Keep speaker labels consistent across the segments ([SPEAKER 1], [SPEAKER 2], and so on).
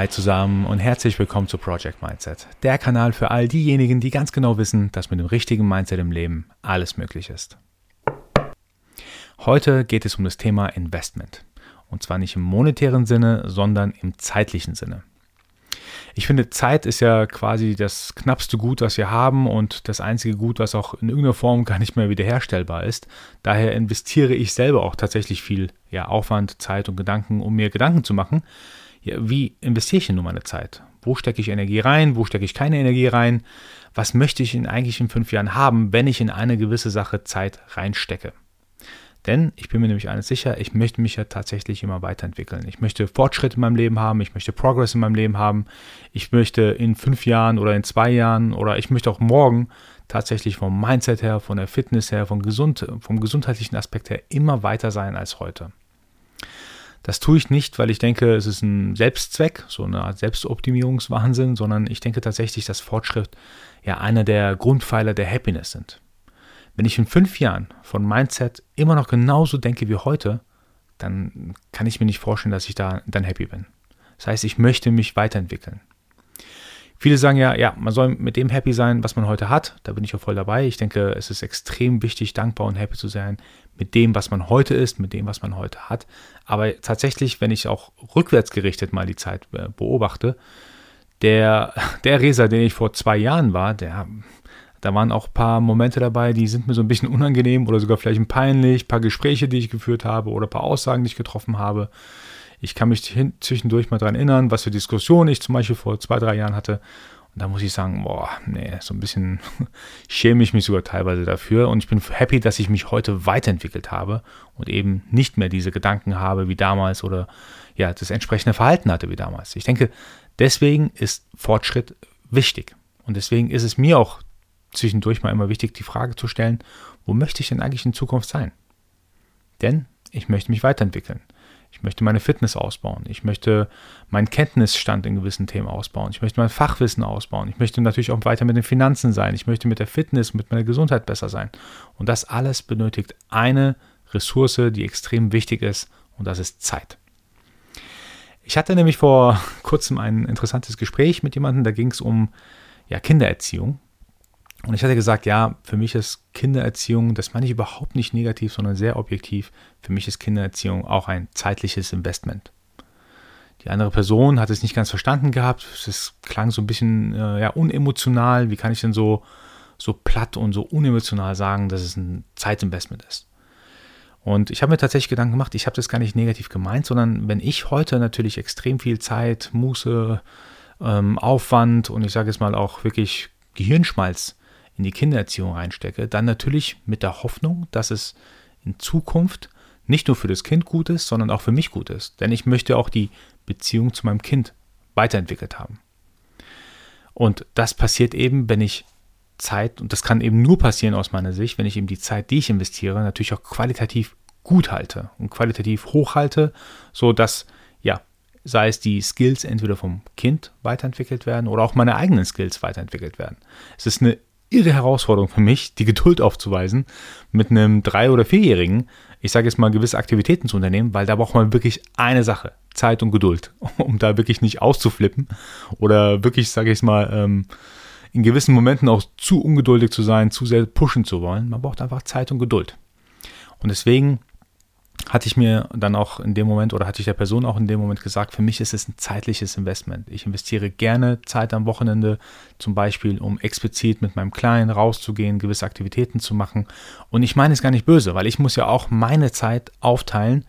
[SPEAKER 1] Hi zusammen und herzlich willkommen zu Project Mindset, der Kanal für all diejenigen, die ganz genau wissen, dass mit dem richtigen Mindset im Leben alles möglich ist. Heute geht es um das Thema Investment. Und zwar nicht im monetären Sinne, sondern im zeitlichen Sinne. Ich finde, Zeit ist ja quasi das knappste Gut, was wir haben und das einzige Gut, was auch in irgendeiner Form gar nicht mehr wiederherstellbar ist. Daher investiere ich selber auch tatsächlich viel ja, Aufwand, Zeit und Gedanken, um mir Gedanken zu machen. Ja, wie investiere ich denn nun meine Zeit? Wo stecke ich Energie rein? Wo stecke ich keine Energie rein? Was möchte ich in eigentlich in fünf Jahren haben, wenn ich in eine gewisse Sache Zeit reinstecke? Denn ich bin mir nämlich eines sicher, ich möchte mich ja tatsächlich immer weiterentwickeln. Ich möchte Fortschritt in meinem Leben haben, ich möchte Progress in meinem Leben haben. Ich möchte in fünf Jahren oder in zwei Jahren oder ich möchte auch morgen tatsächlich vom Mindset her, von der Fitness her, vom, gesund, vom gesundheitlichen Aspekt her immer weiter sein als heute. Das tue ich nicht, weil ich denke, es ist ein Selbstzweck, so eine Art Selbstoptimierungswahnsinn, sondern ich denke tatsächlich, dass Fortschritt ja einer der Grundpfeiler der Happiness sind. Wenn ich in fünf Jahren von Mindset immer noch genauso denke wie heute, dann kann ich mir nicht vorstellen, dass ich da dann happy bin. Das heißt, ich möchte mich weiterentwickeln. Viele sagen ja, ja, man soll mit dem happy sein, was man heute hat. Da bin ich auch voll dabei. Ich denke, es ist extrem wichtig, dankbar und happy zu sein mit dem, was man heute ist, mit dem, was man heute hat. Aber tatsächlich, wenn ich auch rückwärts gerichtet mal die Zeit äh, beobachte, der, der Reser, den ich vor zwei Jahren war, der, da waren auch ein paar Momente dabei, die sind mir so ein bisschen unangenehm oder sogar vielleicht peinlich, ein paar Gespräche, die ich geführt habe oder ein paar Aussagen, die ich getroffen habe. Ich kann mich zwischendurch mal daran erinnern, was für Diskussionen ich zum Beispiel vor zwei, drei Jahren hatte. Und da muss ich sagen, boah, nee, so ein bisschen schäme ich mich sogar teilweise dafür. Und ich bin happy, dass ich mich heute weiterentwickelt habe und eben nicht mehr diese Gedanken habe wie damals oder ja, das entsprechende Verhalten hatte wie damals. Ich denke, deswegen ist Fortschritt wichtig. Und deswegen ist es mir auch zwischendurch mal immer wichtig, die Frage zu stellen, wo möchte ich denn eigentlich in Zukunft sein? Denn ich möchte mich weiterentwickeln. Ich möchte meine Fitness ausbauen. Ich möchte meinen Kenntnisstand in gewissen Themen ausbauen. Ich möchte mein Fachwissen ausbauen. Ich möchte natürlich auch weiter mit den Finanzen sein. Ich möchte mit der Fitness, mit meiner Gesundheit besser sein. Und das alles benötigt eine Ressource, die extrem wichtig ist, und das ist Zeit. Ich hatte nämlich vor kurzem ein interessantes Gespräch mit jemandem, da ging es um ja, Kindererziehung. Und ich hatte gesagt, ja, für mich ist Kindererziehung, das meine ich überhaupt nicht negativ, sondern sehr objektiv, für mich ist Kindererziehung auch ein zeitliches Investment. Die andere Person hat es nicht ganz verstanden gehabt. Es klang so ein bisschen äh, ja, unemotional. Wie kann ich denn so, so platt und so unemotional sagen, dass es ein Zeitinvestment ist? Und ich habe mir tatsächlich Gedanken gemacht, ich habe das gar nicht negativ gemeint, sondern wenn ich heute natürlich extrem viel Zeit, Muße, ähm, Aufwand und ich sage jetzt mal auch wirklich Gehirnschmalz in die Kindererziehung reinstecke, dann natürlich mit der Hoffnung, dass es in Zukunft nicht nur für das Kind gut ist, sondern auch für mich gut ist. Denn ich möchte auch die Beziehung zu meinem Kind weiterentwickelt haben. Und das passiert eben, wenn ich Zeit, und das kann eben nur passieren aus meiner Sicht, wenn ich eben die Zeit, die ich investiere, natürlich auch qualitativ gut halte und qualitativ hoch halte, sodass, ja, sei es die Skills entweder vom Kind weiterentwickelt werden oder auch meine eigenen Skills weiterentwickelt werden. Es ist eine irre Herausforderung für mich, die Geduld aufzuweisen, mit einem drei- oder vierjährigen, ich sage jetzt mal, gewisse Aktivitäten zu unternehmen, weil da braucht man wirklich eine Sache, Zeit und Geduld, um da wirklich nicht auszuflippen oder wirklich, sage ich mal, ähm, in gewissen Momenten auch zu ungeduldig zu sein, zu sehr pushen zu wollen. Man braucht einfach Zeit und Geduld. Und deswegen hatte ich mir dann auch in dem Moment oder hatte ich der Person auch in dem Moment gesagt, für mich ist es ein zeitliches Investment. Ich investiere gerne Zeit am Wochenende, zum Beispiel, um explizit mit meinem Kleinen rauszugehen, gewisse Aktivitäten zu machen. Und ich meine es gar nicht böse, weil ich muss ja auch meine Zeit aufteilen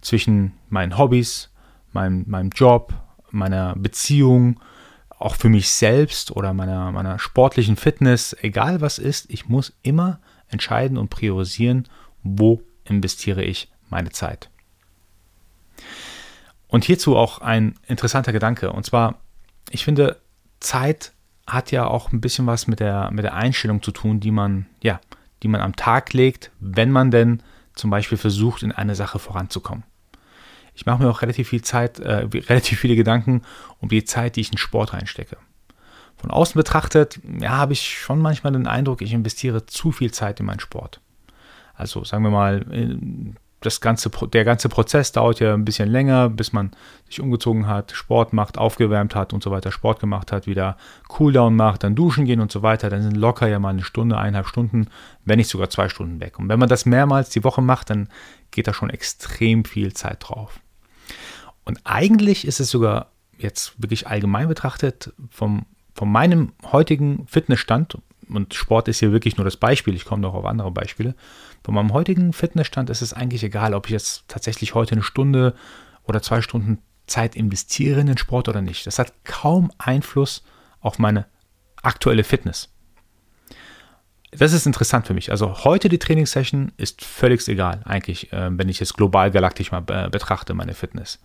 [SPEAKER 1] zwischen meinen Hobbys, meinem, meinem Job, meiner Beziehung, auch für mich selbst oder meiner, meiner sportlichen Fitness, egal was ist, ich muss immer entscheiden und priorisieren, wo investiere ich meine Zeit. Und hierzu auch ein interessanter Gedanke. Und zwar, ich finde, Zeit hat ja auch ein bisschen was mit der, mit der Einstellung zu tun, die man, ja, die man am Tag legt, wenn man denn zum Beispiel versucht, in eine Sache voranzukommen. Ich mache mir auch relativ viel Zeit, äh, relativ viele Gedanken um die Zeit, die ich in Sport reinstecke. Von außen betrachtet, ja, habe ich schon manchmal den Eindruck, ich investiere zu viel Zeit in meinen Sport. Also sagen wir mal, das ganze, der ganze Prozess dauert ja ein bisschen länger, bis man sich umgezogen hat, Sport macht, aufgewärmt hat und so weiter, Sport gemacht hat, wieder Cooldown macht, dann duschen gehen und so weiter. Dann sind locker ja mal eine Stunde, eineinhalb Stunden, wenn nicht sogar zwei Stunden weg. Und wenn man das mehrmals die Woche macht, dann geht da schon extrem viel Zeit drauf. Und eigentlich ist es sogar jetzt wirklich allgemein betrachtet vom, von meinem heutigen Fitnessstand, und Sport ist hier wirklich nur das Beispiel, ich komme noch auf andere Beispiele, von meinem heutigen Fitnessstand ist es eigentlich egal, ob ich jetzt tatsächlich heute eine Stunde oder zwei Stunden Zeit investiere in den Sport oder nicht. Das hat kaum Einfluss auf meine aktuelle Fitness. Das ist interessant für mich. Also heute die Trainingssession ist völlig egal, eigentlich, äh, wenn ich es global galaktisch mal äh, betrachte, meine Fitness.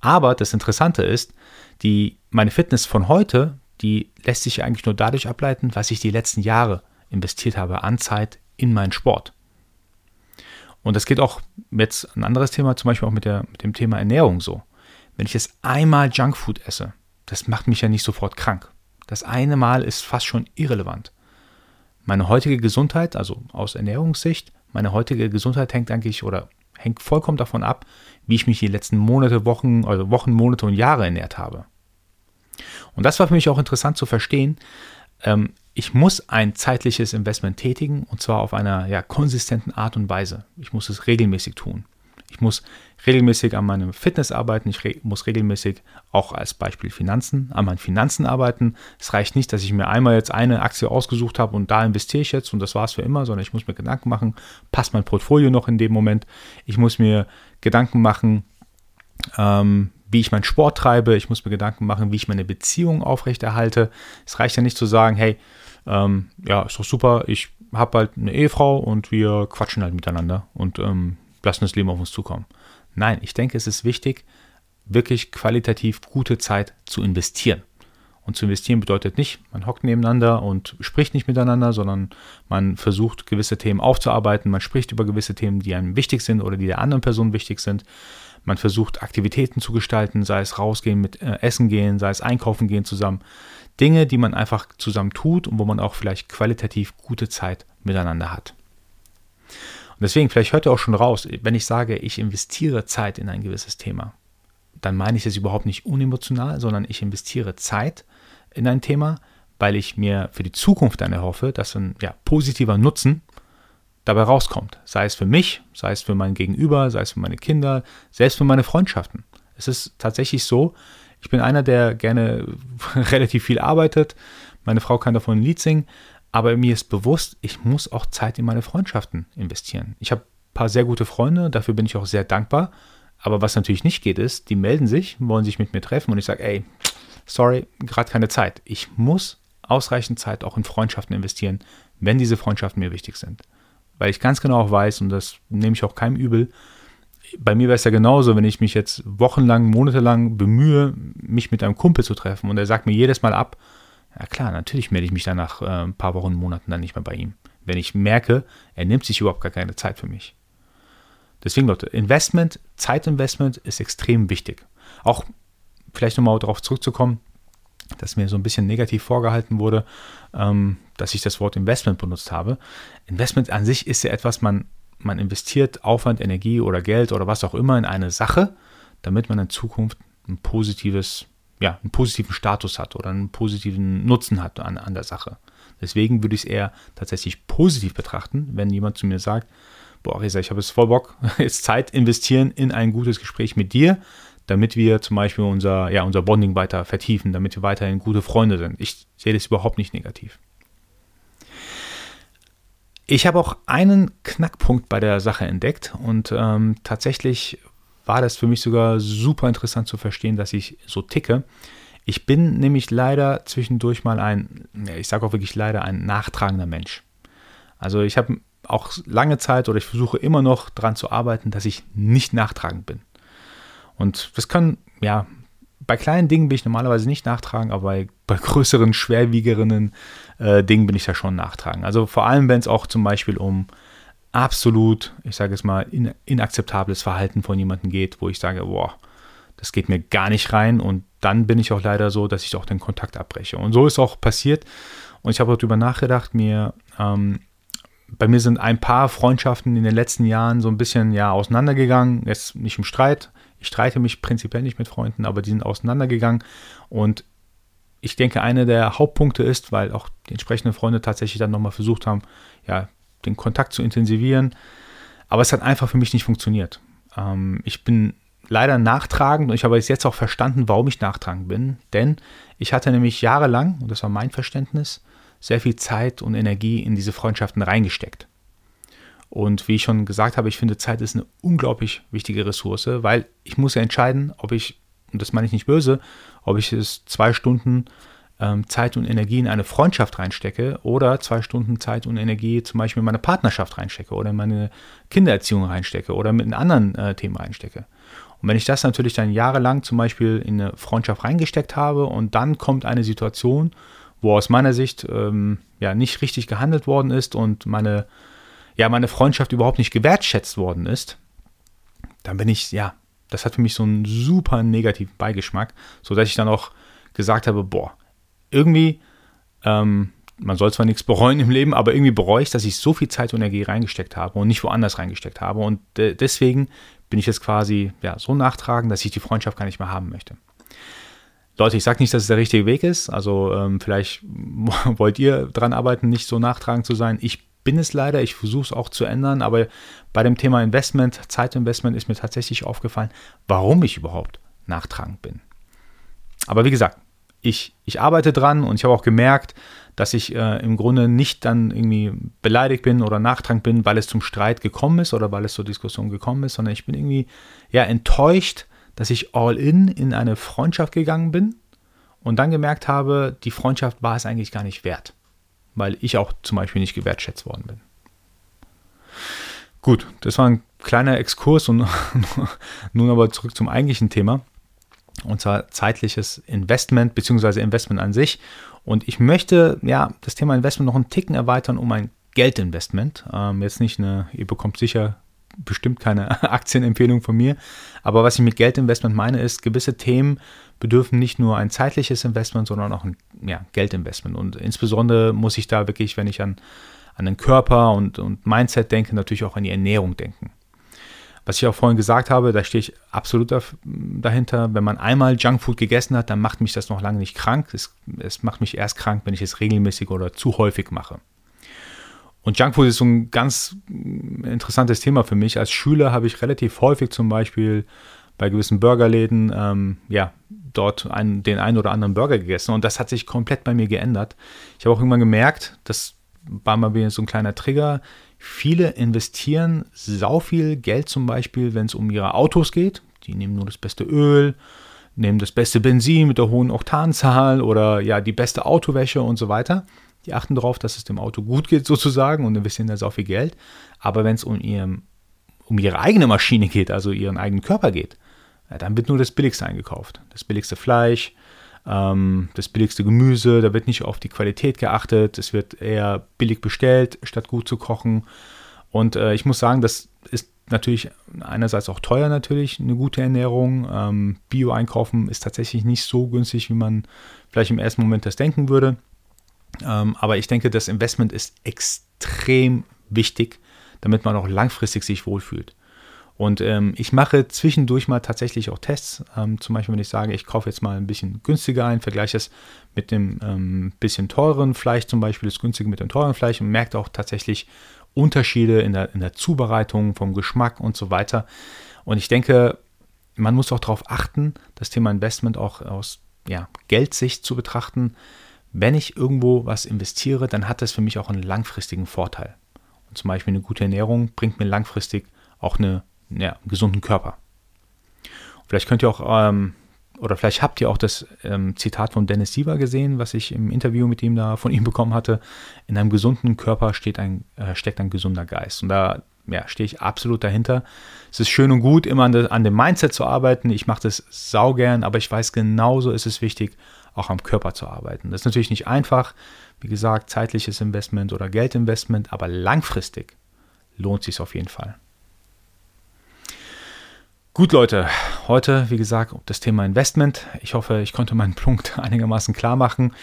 [SPEAKER 1] Aber das Interessante ist, die, meine Fitness von heute, die lässt sich eigentlich nur dadurch ableiten, was ich die letzten Jahre investiert habe an Zeit in meinen Sport. Und das geht auch jetzt ein anderes Thema, zum Beispiel auch mit, der, mit dem Thema Ernährung so. Wenn ich jetzt einmal Junkfood esse, das macht mich ja nicht sofort krank. Das eine Mal ist fast schon irrelevant. Meine heutige Gesundheit, also aus Ernährungssicht, meine heutige Gesundheit hängt eigentlich oder hängt vollkommen davon ab, wie ich mich die letzten Monate, Wochen, also Wochen, Monate und Jahre ernährt habe. Und das war für mich auch interessant zu verstehen. Ähm, ich muss ein zeitliches Investment tätigen und zwar auf einer ja, konsistenten Art und Weise. Ich muss es regelmäßig tun. Ich muss regelmäßig an meinem Fitness arbeiten. Ich re muss regelmäßig auch als Beispiel Finanzen, an meinen Finanzen arbeiten. Es reicht nicht, dass ich mir einmal jetzt eine Aktie ausgesucht habe und da investiere ich jetzt und das war es für immer, sondern ich muss mir Gedanken machen, passt mein Portfolio noch in dem Moment. Ich muss mir Gedanken machen, ähm, wie ich meinen Sport treibe. Ich muss mir Gedanken machen, wie ich meine Beziehung aufrechterhalte. Es reicht ja nicht zu sagen, hey, ähm, ja, ist doch super, ich habe halt eine Ehefrau und wir quatschen halt miteinander und ähm, lassen das Leben auf uns zukommen. Nein, ich denke, es ist wichtig, wirklich qualitativ gute Zeit zu investieren. Und zu investieren bedeutet nicht, man hockt nebeneinander und spricht nicht miteinander, sondern man versucht, gewisse Themen aufzuarbeiten. Man spricht über gewisse Themen, die einem wichtig sind oder die der anderen Person wichtig sind. Man versucht, Aktivitäten zu gestalten, sei es rausgehen, mit äh, Essen gehen, sei es einkaufen gehen zusammen. Dinge, die man einfach zusammen tut und wo man auch vielleicht qualitativ gute Zeit miteinander hat. Und deswegen, vielleicht hört ihr auch schon raus, wenn ich sage, ich investiere Zeit in ein gewisses Thema, dann meine ich das überhaupt nicht unemotional, sondern ich investiere Zeit in ein Thema, weil ich mir für die Zukunft dann erhoffe, dass ein ja, positiver Nutzen dabei rauskommt. Sei es für mich, sei es für mein Gegenüber, sei es für meine Kinder, selbst für meine Freundschaften. Es ist tatsächlich so, ich bin einer, der gerne relativ viel arbeitet. Meine Frau kann davon ein Lied singen. Aber mir ist bewusst, ich muss auch Zeit in meine Freundschaften investieren. Ich habe ein paar sehr gute Freunde, dafür bin ich auch sehr dankbar. Aber was natürlich nicht geht, ist, die melden sich, wollen sich mit mir treffen und ich sage, ey, sorry, gerade keine Zeit. Ich muss ausreichend Zeit auch in Freundschaften investieren, wenn diese Freundschaften mir wichtig sind. Weil ich ganz genau auch weiß, und das nehme ich auch keinem übel, bei mir wäre es ja genauso, wenn ich mich jetzt wochenlang, monatelang bemühe, mich mit einem Kumpel zu treffen und er sagt mir jedes Mal ab, ja klar, natürlich melde ich mich dann nach äh, ein paar Wochen, Monaten dann nicht mehr bei ihm. Wenn ich merke, er nimmt sich überhaupt gar keine Zeit für mich. Deswegen, Leute, Investment, Zeitinvestment ist extrem wichtig. Auch vielleicht nochmal darauf zurückzukommen, dass mir so ein bisschen negativ vorgehalten wurde, ähm, dass ich das Wort Investment benutzt habe. Investment an sich ist ja etwas, man man investiert Aufwand, Energie oder Geld oder was auch immer in eine Sache, damit man in Zukunft ein positives, ja, einen positiven Status hat oder einen positiven Nutzen hat an, an der Sache. Deswegen würde ich es eher tatsächlich positiv betrachten, wenn jemand zu mir sagt, boah, Resa, ich habe jetzt voll Bock, jetzt Zeit investieren in ein gutes Gespräch mit dir, damit wir zum Beispiel unser, ja, unser Bonding weiter vertiefen, damit wir weiterhin gute Freunde sind. Ich sehe das überhaupt nicht negativ. Ich habe auch einen Knackpunkt bei der Sache entdeckt und ähm, tatsächlich war das für mich sogar super interessant zu verstehen, dass ich so ticke. Ich bin nämlich leider zwischendurch mal ein, ich sage auch wirklich leider, ein nachtragender Mensch. Also ich habe auch lange Zeit oder ich versuche immer noch daran zu arbeiten, dass ich nicht nachtragend bin. Und das kann, ja, bei kleinen Dingen bin ich normalerweise nicht nachtragen, aber bei, bei größeren, schwerwiegeren äh, Dingen bin ich da schon nachtragen. Also vor allem, wenn es auch zum Beispiel um absolut, ich sage es mal, in, inakzeptables Verhalten von jemandem geht, wo ich sage, boah, das geht mir gar nicht rein und dann bin ich auch leider so, dass ich auch den Kontakt abbreche. Und so ist auch passiert und ich habe darüber nachgedacht, mir ähm, bei mir sind ein paar Freundschaften in den letzten Jahren so ein bisschen ja auseinandergegangen. Jetzt nicht im Streit. Ich streite mich prinzipiell nicht mit Freunden, aber die sind auseinandergegangen. Und ich denke, einer der Hauptpunkte ist, weil auch die entsprechenden Freunde tatsächlich dann nochmal versucht haben, ja, den Kontakt zu intensivieren. Aber es hat einfach für mich nicht funktioniert. Ähm, ich bin leider nachtragend und ich habe jetzt auch verstanden, warum ich nachtragend bin. Denn ich hatte nämlich jahrelang, und das war mein Verständnis, sehr viel Zeit und Energie in diese Freundschaften reingesteckt. Und wie ich schon gesagt habe, ich finde, Zeit ist eine unglaublich wichtige Ressource, weil ich muss ja entscheiden, ob ich, und das meine ich nicht böse, ob ich es zwei Stunden ähm, Zeit und Energie in eine Freundschaft reinstecke oder zwei Stunden Zeit und Energie zum Beispiel in meine Partnerschaft reinstecke oder in meine Kindererziehung reinstecke oder mit anderen äh, Themen reinstecke. Und wenn ich das natürlich dann jahrelang zum Beispiel in eine Freundschaft reingesteckt habe und dann kommt eine Situation, wo aus meiner Sicht ähm, ja nicht richtig gehandelt worden ist und meine, ja, meine Freundschaft überhaupt nicht gewertschätzt worden ist, dann bin ich, ja, das hat für mich so einen super negativen Beigeschmack, sodass ich dann auch gesagt habe, boah, irgendwie, ähm, man soll zwar nichts bereuen im Leben, aber irgendwie bereue ich, dass ich so viel Zeit und Energie reingesteckt habe und nicht woanders reingesteckt habe. Und äh, deswegen bin ich jetzt quasi ja, so nachtragend, dass ich die Freundschaft gar nicht mehr haben möchte. Leute, ich sage nicht, dass es der richtige Weg ist. Also ähm, vielleicht wollt ihr daran arbeiten, nicht so nachtragend zu sein. Ich bin es leider, ich versuche es auch zu ändern, aber bei dem Thema Investment, Zeitinvestment ist mir tatsächlich aufgefallen, warum ich überhaupt nachtragend bin. Aber wie gesagt, ich, ich arbeite dran und ich habe auch gemerkt, dass ich äh, im Grunde nicht dann irgendwie beleidigt bin oder nachtragend bin, weil es zum Streit gekommen ist oder weil es zur Diskussion gekommen ist, sondern ich bin irgendwie ja enttäuscht, dass ich all in in eine Freundschaft gegangen bin und dann gemerkt habe, die Freundschaft war es eigentlich gar nicht wert, weil ich auch zum Beispiel nicht gewertschätzt worden bin. Gut, das war ein kleiner Exkurs und nun aber zurück zum eigentlichen Thema und zwar zeitliches Investment bzw. Investment an sich. Und ich möchte ja das Thema Investment noch einen Ticken erweitern um ein Geldinvestment. Ähm, jetzt nicht eine, ihr bekommt sicher bestimmt keine Aktienempfehlung von mir. Aber was ich mit Geldinvestment meine, ist, gewisse Themen bedürfen nicht nur ein zeitliches Investment, sondern auch ein ja, Geldinvestment. Und insbesondere muss ich da wirklich, wenn ich an, an den Körper und, und Mindset denke, natürlich auch an die Ernährung denken. Was ich auch vorhin gesagt habe, da stehe ich absolut dahinter. Wenn man einmal Junkfood gegessen hat, dann macht mich das noch lange nicht krank. Es, es macht mich erst krank, wenn ich es regelmäßig oder zu häufig mache. Und Junkfood ist so ein ganz interessantes Thema für mich. Als Schüler habe ich relativ häufig zum Beispiel bei gewissen Burgerläden, ähm, ja, dort einen, den einen oder anderen Burger gegessen. Und das hat sich komplett bei mir geändert. Ich habe auch irgendwann gemerkt, das war mal wieder so ein kleiner Trigger. Viele investieren sau viel Geld zum Beispiel, wenn es um ihre Autos geht. Die nehmen nur das beste Öl, nehmen das beste Benzin mit der hohen Oktanzahl oder ja, die beste Autowäsche und so weiter. Die achten darauf, dass es dem Auto gut geht sozusagen und investieren da so viel Geld. Aber wenn es um, um ihre eigene Maschine geht, also ihren eigenen Körper geht, ja, dann wird nur das Billigste eingekauft. Das billigste Fleisch, ähm, das billigste Gemüse, da wird nicht auf die Qualität geachtet. Es wird eher billig bestellt, statt gut zu kochen. Und äh, ich muss sagen, das ist natürlich einerseits auch teuer natürlich, eine gute Ernährung. Ähm, Bio einkaufen ist tatsächlich nicht so günstig, wie man vielleicht im ersten Moment das denken würde. Ähm, aber ich denke, das Investment ist extrem wichtig, damit man auch langfristig sich wohlfühlt. Und ähm, ich mache zwischendurch mal tatsächlich auch Tests. Ähm, zum Beispiel, wenn ich sage, ich kaufe jetzt mal ein bisschen günstiger ein, vergleiche es mit dem ähm, bisschen teuren Fleisch, zum Beispiel das günstige mit dem teuren Fleisch und merke auch tatsächlich Unterschiede in der, in der Zubereitung, vom Geschmack und so weiter. Und ich denke, man muss auch darauf achten, das Thema Investment auch aus ja, Geldsicht zu betrachten wenn ich irgendwo was investiere, dann hat das für mich auch einen langfristigen Vorteil. Und zum Beispiel eine gute Ernährung bringt mir langfristig auch eine, ja, einen gesunden Körper. Vielleicht könnt ihr auch, ähm, oder vielleicht habt ihr auch das ähm, Zitat von Dennis Siever gesehen, was ich im Interview mit ihm da von ihm bekommen hatte. In einem gesunden Körper steht ein, äh, steckt ein gesunder Geist. Und da ja, stehe ich absolut dahinter. Es ist schön und gut, immer an, de, an dem Mindset zu arbeiten. Ich mache das saugern, aber ich weiß genauso ist es wichtig, auch am Körper zu arbeiten. Das ist natürlich nicht einfach, wie gesagt, zeitliches Investment oder Geldinvestment, aber langfristig lohnt sich auf jeden Fall. Gut, Leute, heute, wie gesagt, das Thema Investment. Ich hoffe, ich konnte meinen Punkt einigermaßen klar machen.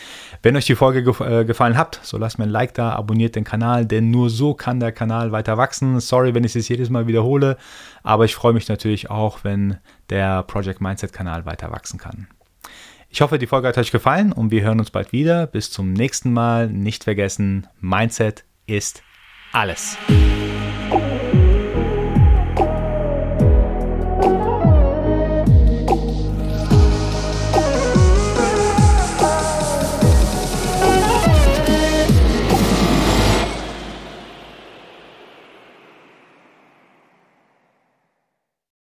[SPEAKER 1] Wenn euch die Folge gef äh, gefallen hat, so lasst mir ein Like da, abonniert den Kanal, denn nur so kann der Kanal weiter wachsen. Sorry, wenn ich es jedes Mal wiederhole, aber ich freue mich natürlich auch, wenn der Project Mindset Kanal weiter wachsen kann. Ich hoffe, die Folge hat euch gefallen und wir hören uns bald wieder. Bis zum nächsten Mal. Nicht vergessen, Mindset ist alles.